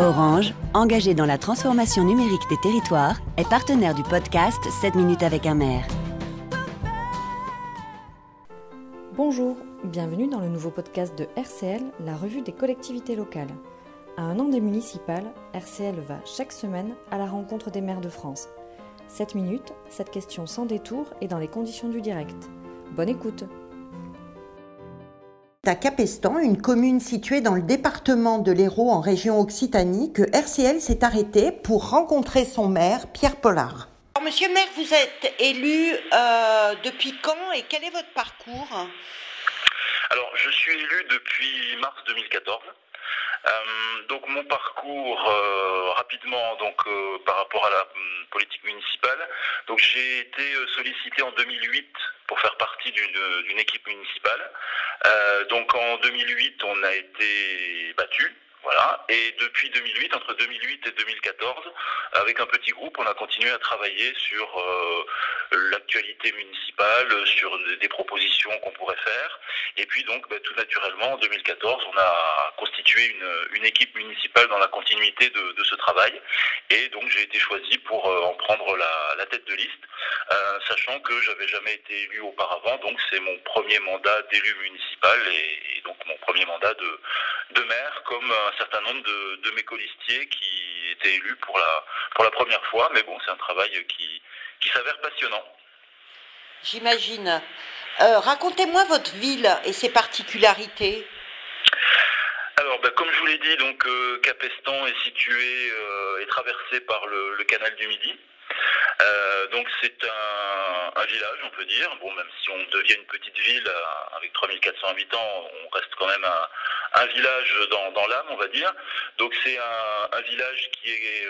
Orange, engagé dans la transformation numérique des territoires, est partenaire du podcast 7 minutes avec un maire. Bonjour, bienvenue dans le nouveau podcast de RCL, la revue des collectivités locales. À un an des municipales, RCL va chaque semaine à la rencontre des maires de France. 7 minutes, cette question sans détour et dans les conditions du direct. Bonne écoute à Capestan, une commune située dans le département de l'Hérault en région Occitanie, que RCL s'est arrêté pour rencontrer son maire, Pierre Pollard. monsieur le maire, vous êtes élu euh, depuis quand et quel est votre parcours? Alors, je suis élu depuis mars 2014. Euh, donc mon parcours euh, rapidement donc par rapport à la hum, politique municipale. Donc j'ai été sollicité en 2008 pour faire partie d'une équipe municipale. Euh, donc en 2008, on a été battu. Voilà. Et depuis 2008, entre 2008 et 2014, avec un petit groupe, on a continué à travailler sur euh, l'actualité municipale, sur des, propositions qu'on pourrait faire. Et puis donc, bah, tout naturellement, en 2014, on a constitué une, équipe municipale dans la continuité de, ce travail. Et donc, j'ai été choisi pour euh, en prendre la, tête de liste, euh, sachant que j'avais jamais été élu auparavant. Donc, c'est mon premier mandat d'élu municipal et, donc mon premier mandat de, de maire, comme un certain nombre de, mes colistiers qui étaient élus pour la, pour la première fois. Mais bon, c'est un travail qui, qui s'avère passionnant. J'imagine. Euh, racontez-moi votre ville et ses particularités. Alors, ben, comme je vous l'ai dit, donc euh, Capestan est situé euh, et traversé par le, canal du Midi. Donc c'est un, village, on peut dire. Bon, même si on devient une petite ville avec 3400 habitants, on reste quand même un, village dans, l'âme, on va dire. Donc c'est un, village qui est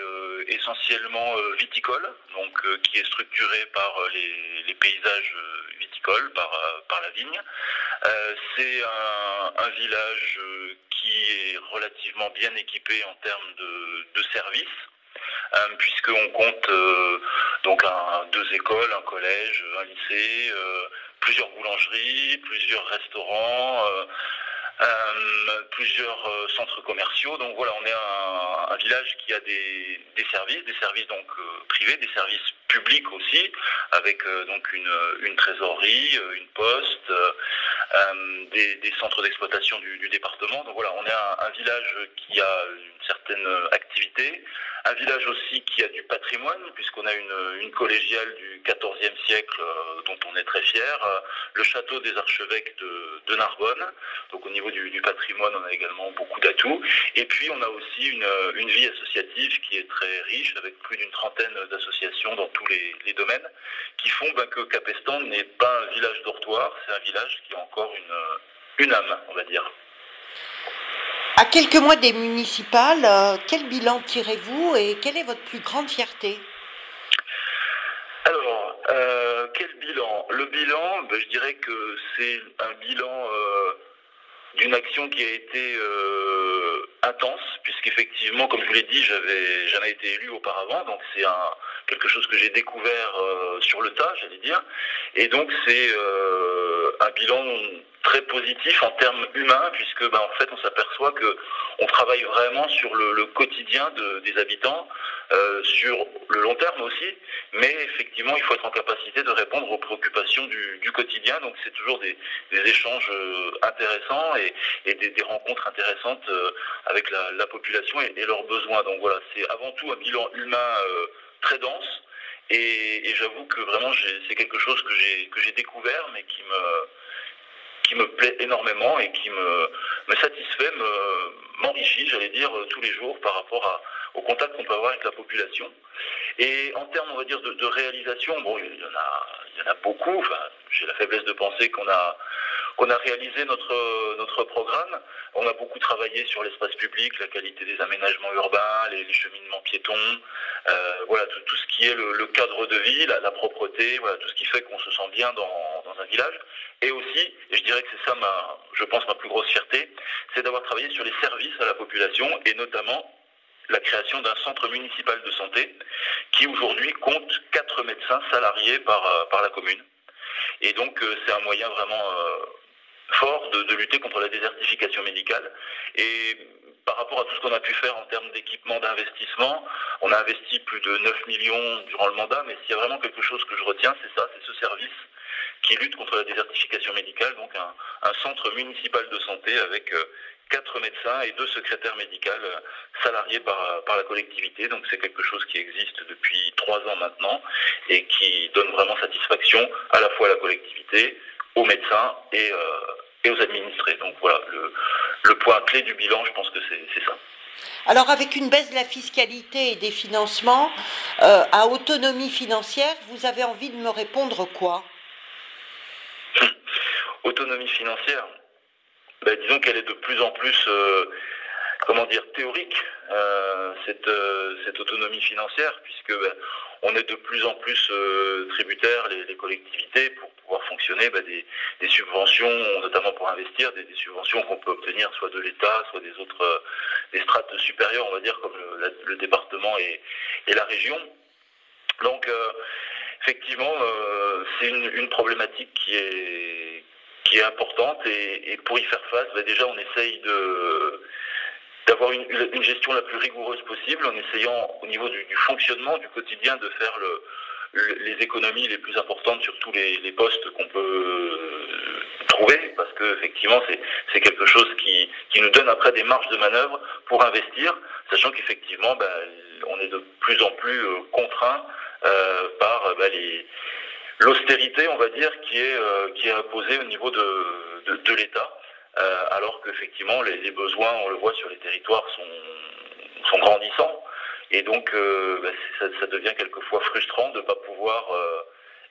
essentiellement viticole, donc qui est structuré par les, paysages viticoles, par, la vigne. c'est un, village qui est relativement bien équipé en termes de, services. Euh, puisqu'on compte euh, donc deux écoles, un collège, un lycée, euh, plusieurs boulangeries, plusieurs restaurants, plusieurs centres commerciaux. Donc voilà, on est un, village qui a des, services, des services donc privés, des services publics aussi, avec donc une, trésorerie, une poste, des, centres d'exploitation du, département. Donc voilà, on est un, village qui a une certaine activité, un village aussi qui a du patrimoine, puisqu'on a une, collégiale du XIVe siècle euh, dont on est très fier, euh, le château des archevêques de, Narbonne. Donc au niveau du, patrimoine, on a également beaucoup d'atouts. Et puis on a aussi une, vie associative qui est très riche, avec plus d'une trentaine d'associations dans tous les, domaines, qui font ben, que Capestan n'est pas un village dortoir, c'est un village qui a encore une âme, on va dire. À quelques mois des municipales, euh, quel bilan tirez-vous et quelle est votre plus grande fierté? Alors, euh, quel bilan? Le bilan, ben, je dirais que c'est un bilan euh, d'une action qui a été intense, puisqu'effectivement, comme je vous l'ai dit, j'avais jamais été élu auparavant, donc c'est quelque chose que j'ai découvert sur le tas, j'allais dire, et donc c'est un bilan très positif en termes humains, puisque ben, en fait on s'aperçoit que on travaille vraiment sur le, quotidien des habitants, euh, sur le long terme aussi, mais effectivement il faut être en capacité de répondre aux préoccupations du, quotidien, donc c'est toujours des, échanges euh, intéressants et, des, rencontres intéressantes euh, avec la, population et, leurs besoins. Donc voilà, c'est avant tout un bilan humain très dense. Et, et j'avoue que vraiment c'est quelque chose que j'ai découvert, mais qui me qui me plaît énormément et qui me, me satisfait, m'enrichit, j'allais dire, tous les jours par rapport à, au contact qu'on peut avoir avec la population. Et en termes, on va dire, de, réalisation, bon, il y en a, il y en a beaucoup. J'ai la faiblesse de penser qu'on a qu'on a réalisé notre, notre programme. On a beaucoup travaillé sur l'espace public, la qualité des aménagements urbains, les, cheminements piétons, euh, voilà, tout, ce qui est le, cadre de vie, la, propreté, voilà, tout ce qui fait qu'on se sent bien dans, un village. Et aussi, et je dirais que c'est ça, ma, je pense, ma plus grosse fierté, c'est d'avoir travaillé sur les services à la population et notamment la création d'un centre municipal de santé qui aujourd'hui compte quatre médecins salariés par, euh, la commune. Et donc euh, c'est un moyen vraiment fort de, lutter contre la désertification médicale. Et par rapport à tout ce qu'on a pu faire en termes d'équipement, d'investissement, on a investi plus de 9 millions durant le mandat, mais s'il y a vraiment quelque chose que je retiens, c'est ça, c'est ce service qui lutte contre la désertification médicale, donc un, centre municipal de santé avec euh, quatre médecins et deux secrétaires médicaux euh, salariés par, par la collectivité. Donc c'est quelque chose qui existe depuis trois ans maintenant et qui donne vraiment satisfaction à la fois à la collectivité, aux médecins et, euh, et aux administrés. Donc voilà, le, le, point clé du bilan, je pense que c'est ça. Alors avec une baisse de la fiscalité et des financements, à autonomie financière, vous avez envie de me répondre quoi? Autonomie financière ben, Disons qu'elle est de plus en plus, euh, comment dire, théorique, euh, cette, euh, cette, autonomie financière, puisque ben, on est de plus en plus tributaires, les, collectivités, pour pouvoir fonctionner, ben, des, subventions, notamment pour investir, des, subventions qu'on peut obtenir soit de l'État, soit des autres, strates supérieures, on va dire, comme le, département et, la région. Donc, effectivement, c'est une problématique qui est qui est importante et, pour y faire face, bah, déjà on essaye de d'avoir une, gestion la plus rigoureuse possible en essayant au niveau du, fonctionnement du quotidien de faire le, les économies les plus importantes sur tous les, postes qu'on peut trouver parce que effectivement c'est quelque chose qui, qui, nous donne après des marges de manœuvre pour investir sachant qu'effectivement bah, on est de plus en plus euh, contraint euh, par bah, les l'austérité, on va dire, qui est, euh, qui est imposée au niveau de, de, l'État, euh, alors qu'effectivement les, besoins, on le voit sur les territoires, sont, sont grandissants. Et donc, euh, bah, ça, ça, devient quelquefois frustrant de ne pas pouvoir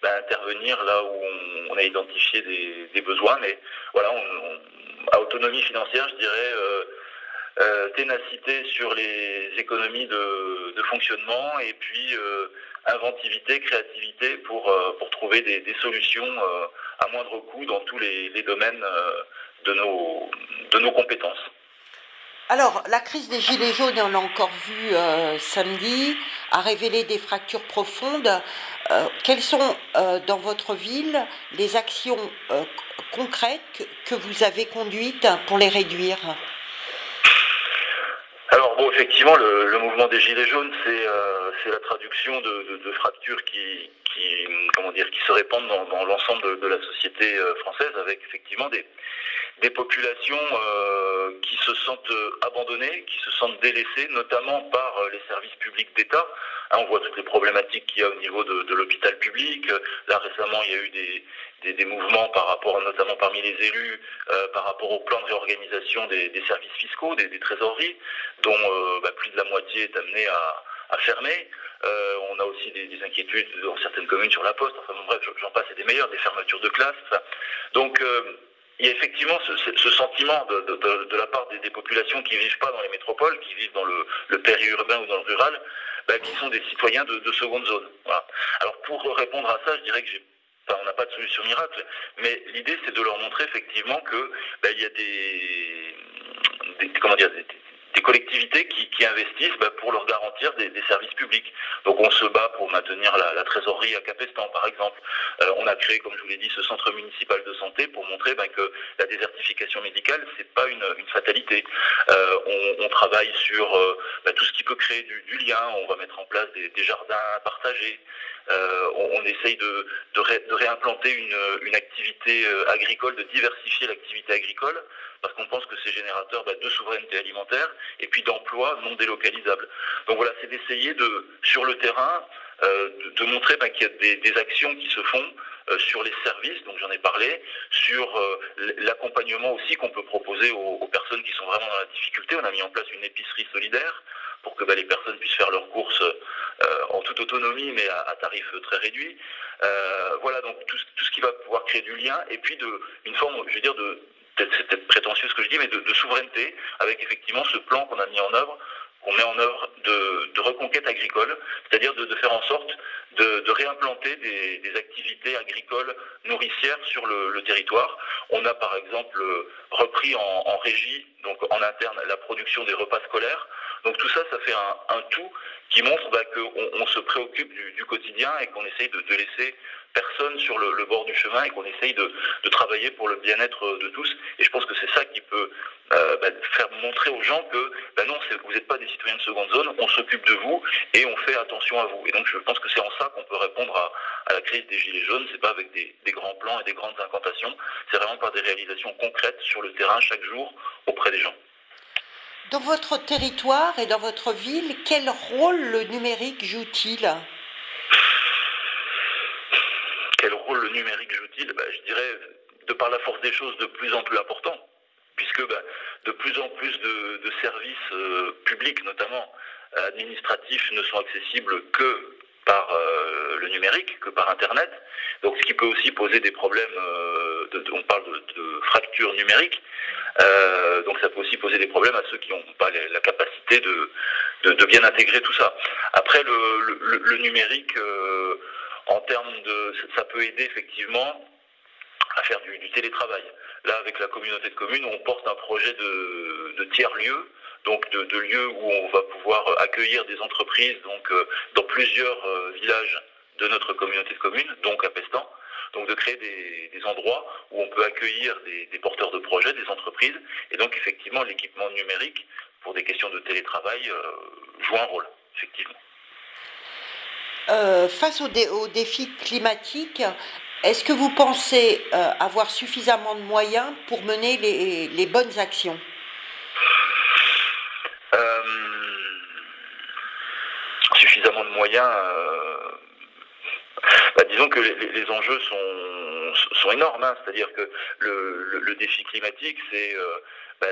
bah, intervenir là où on, a identifié des, des, besoins. Mais voilà, on, à autonomie financière, je dirais euh, ténacité sur les économies de, fonctionnement et puis euh, inventivité, créativité pour, euh, pour trouver des, solutions à moindre coût dans tous les, domaines de, nos, de nos compétences. Alors, la crise des Gilets jaunes, on l'a encore vu euh, samedi, a révélé des fractures profondes. Euh, quelles sont euh, dans votre ville les actions concrètes que, vous avez conduites pour les réduire? Effectivement, le, mouvement des Gilets jaunes, c'est euh, la traduction de, fractures qui, se répandent dans, l'ensemble de, de, la société euh, française, avec effectivement des, des populations euh, qui se sentent abandonnées, qui se sentent délaissées, notamment par euh, les services publics d'État. Hein, on voit toutes les problématiques qu'il y a au niveau de, de l'hôpital public. Là récemment, il y a eu des, des, des mouvements par rapport, notamment parmi les élus, euh, par rapport au plan de réorganisation des, des services fiscaux, des, des trésoreries, dont euh, bah, plus de la moitié est amenée à, à fermer. Euh, on a aussi des, des, inquiétudes dans certaines communes sur la poste. Enfin bref, j'en passe et des meilleurs, des fermetures de classes. Donc euh, il y a effectivement ce, sentiment de, la part des, populations qui vivent pas dans les métropoles, qui vivent dans le, périurbain ou dans le rural, bah, qui sont des citoyens de, de seconde zone. Alors pour répondre à ça, je dirais que j'ai on n'a pas de solution miracle, mais l'idée c'est de leur montrer effectivement que bah, il y a des, des comment dire des, des collectivités qui, investissent bah, pour leur garantir des, services publics. Donc on se bat pour maintenir la, trésorerie à Capestan, par exemple. Euh, on a créé, comme je vous l'ai dit, ce centre municipal de santé pour montrer bah, que la désertification médicale, c'est pas une, fatalité. Euh, on, travaille sur euh, bah, tout ce qui peut créer du, du, lien. On va mettre en place des, des jardins partagés. Euh, on, essaye de, de, ré, de réimplanter une, activité euh, agricole, de diversifier l'activité agricole, parce qu'on pense que c'est générateur bah, de souveraineté alimentaire et puis d'emplois non délocalisables. Donc voilà, c'est d'essayer de, sur le terrain, euh, de, montrer bah, qu'il y a des, actions qui se font sur les services, donc j'en ai parlé, sur l'accompagnement aussi qu'on peut proposer aux, personnes qui sont vraiment dans la difficulté. On a mis en place une épicerie solidaire pour que bah, les personnes puissent faire leurs courses en autonomie, mais à, à tarif très réduit. Euh, voilà, donc tout, ce qui va pouvoir créer du lien, et puis de, une forme, je veux dire, de, c'est peut-être prétentieux ce que je dis, mais de, souveraineté, avec effectivement ce plan qu'on a mis en œuvre, qu'on met en œuvre de, reconquête agricole, c'est-à-dire de, faire en sorte de, réimplanter des, activités agricoles nourricières sur le, territoire. On a par exemple repris en, régie, donc en interne, la production des repas scolaires. Donc tout ça, ça fait un tout qui montre bah, qu'on on se préoccupe du, quotidien et qu'on essaye de, laisser personne sur le, bord du chemin et qu'on essaye de, travailler pour le bien-être de tous. Et je pense que c'est ça qui peut euh, bah, faire montrer aux gens que bah non, vous n'êtes pas des citoyens de seconde zone, on s'occupe de vous et on fait attention à vous. Et donc je pense que c'est en ça qu'on peut répondre à, la crise des gilets jaunes. C'est pas avec des, grands plans et des grandes incantations, c'est vraiment par des réalisations concrètes sur le terrain chaque jour auprès des gens. Dans votre territoire et dans votre ville, quel rôle le numérique joue-t-il? Quel rôle le numérique joue-t-il? Ben, Je dirais, de par la force des choses, de plus en plus important, puisque ben, de plus en plus de, services euh, publics, notamment administratifs, ne sont accessibles que par euh, le numérique, que par Internet. Donc, ce qui peut aussi poser des problèmes. Euh, on parle de, fracture numérique. donc, ça peut aussi poser des problèmes à ceux qui n'ont pas la capacité de, bien intégrer tout ça. Après, le, numérique en termes de, ça peut aider effectivement à faire du, télétravail. Là, avec la communauté de communes, on porte un projet de, tiers-lieux, donc de, lieux où on va pouvoir accueillir des entreprises donc, euh, dans plusieurs euh, villages de notre communauté de communes, donc à Pestan. Donc de créer des, endroits où on peut accueillir des, porteurs de projets, des entreprises, et donc effectivement l'équipement numérique pour des questions de télétravail euh, joue un rôle, effectivement. Euh, face aux, défis climatiques, est-ce que vous pensez euh, avoir suffisamment de moyens pour mener les, bonnes actions euh, Suffisamment de moyens. Bah, disons que les, enjeux sont, énormes. Hein. C'est-à-dire que le, défi climatique, c'est bah,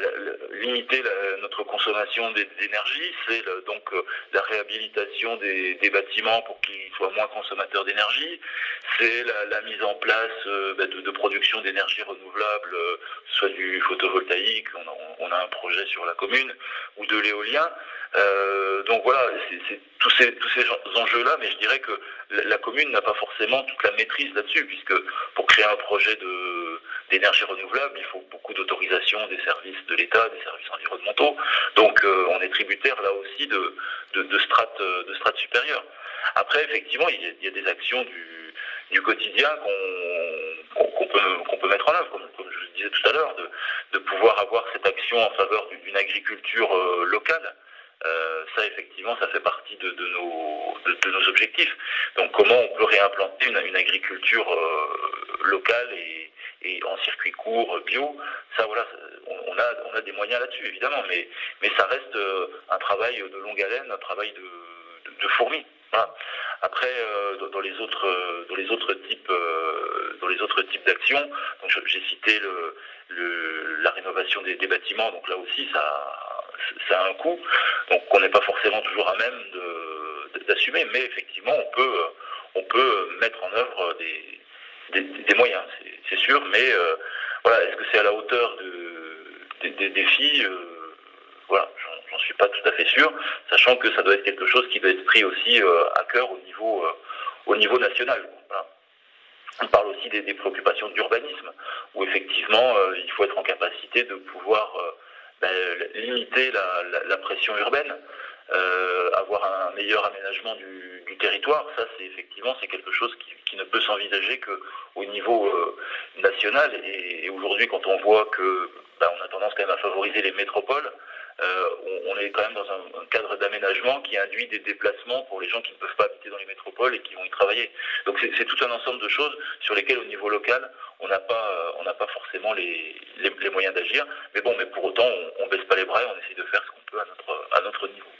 limiter notre consommation d'énergie, c'est donc euh, la réhabilitation des, bâtiments pour qu'ils soient moins consommateurs d'énergie, c'est la, mise en place euh, bah, de, production d'énergie renouvelable, euh, soit du photovoltaïque, on a, un projet sur la commune, ou de l'éolien. donc voilà, c'est tous ces, enjeux-là, mais je dirais que la commune n'a pas forcément toute la maîtrise là-dessus, puisque pour créer un projet d'énergie renouvelable, il faut beaucoup d'autorisation des services de l'État, des services environnementaux. Donc euh, on est tributaire là aussi de, de, strates, de strates supérieures. Après, effectivement, il y a, des actions du, du quotidien qu'on peut, qu'on peut mettre en œuvre, comme, je le disais tout à l'heure, de, de pouvoir avoir cette action en faveur d'une agriculture euh, locale. Euh, ça, effectivement, ça fait partie de, de, nos, de, nos objectifs. Donc, comment on peut réimplanter une, une agriculture locale et, et en circuit court, bio, ça, voilà, on a, on a des moyens là-dessus, évidemment, mais, mais ça reste euh, un travail de longue haleine, un travail de, de, fourmi. Après, euh, dans les autres, dans les autres types, euh, dans les autres types d'actions, j'ai cité le, la rénovation des, bâtiments, donc là aussi, ça, ça a un coût, donc on n'est pas forcément toujours à même d'assumer, mais effectivement, on peut, on peut mettre en œuvre des, des, moyens, c'est sûr, mais voilà, est-ce que c'est à la hauteur de des, défis, euh, voilà, j'en suis pas tout à fait sûr, sachant que ça doit être quelque chose qui doit être pris aussi euh, à cœur au niveau, euh, au niveau national. On parle aussi des, préoccupations d'urbanisme, où effectivement il faut être en capacité de pouvoir ben, limiter la, pression urbaine, avoir un meilleur aménagement du, territoire. Ça, c'est effectivement c'est quelque chose qui, ne peut s'envisager qu'au niveau national. et aujourd'hui, quand on voit que bah, on a tendance quand même à favoriser les métropoles. Euh, on, est quand même dans un, cadre d'aménagement qui induit des déplacements pour les gens qui ne peuvent pas habiter dans les métropoles et qui vont y travailler. Donc c'est tout un ensemble de choses sur lesquelles au niveau local on n'a pas on pas forcément les, moyens d'agir. Mais bon, mais pour autant on, ne baisse pas les bras et on essaie de faire ce qu'on peut à notre à notre niveau.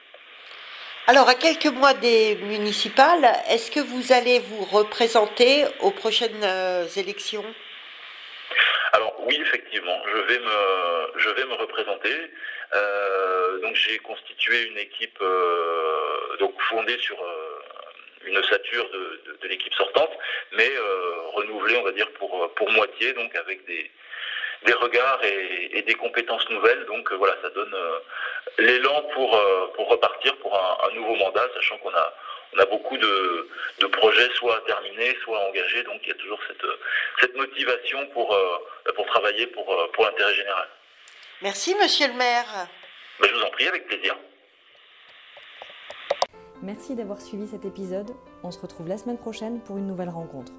Alors, à quelques mois des municipales, est-ce que vous allez vous représenter aux prochaines euh, élections? Alors oui, effectivement, je vais me, représenter. Euh, donc j'ai constitué une équipe euh, donc fondée sur une ossature de, l'équipe sortante, mais renouvelée, on va dire pour pour moitié, donc avec des des regards et, des compétences nouvelles. Donc voilà, ça donne l'élan pour pour repartir pour un, un nouveau mandat, sachant qu'on a on a beaucoup de, projets soit terminés, soit engagés, donc il y a toujours cette, cette motivation pour, euh, pour travailler pour, euh, pour l'intérêt général. Merci Monsieur le maire. Ben, je vous en prie, avec plaisir. Merci d'avoir suivi cet épisode. On se retrouve la semaine prochaine pour une nouvelle rencontre.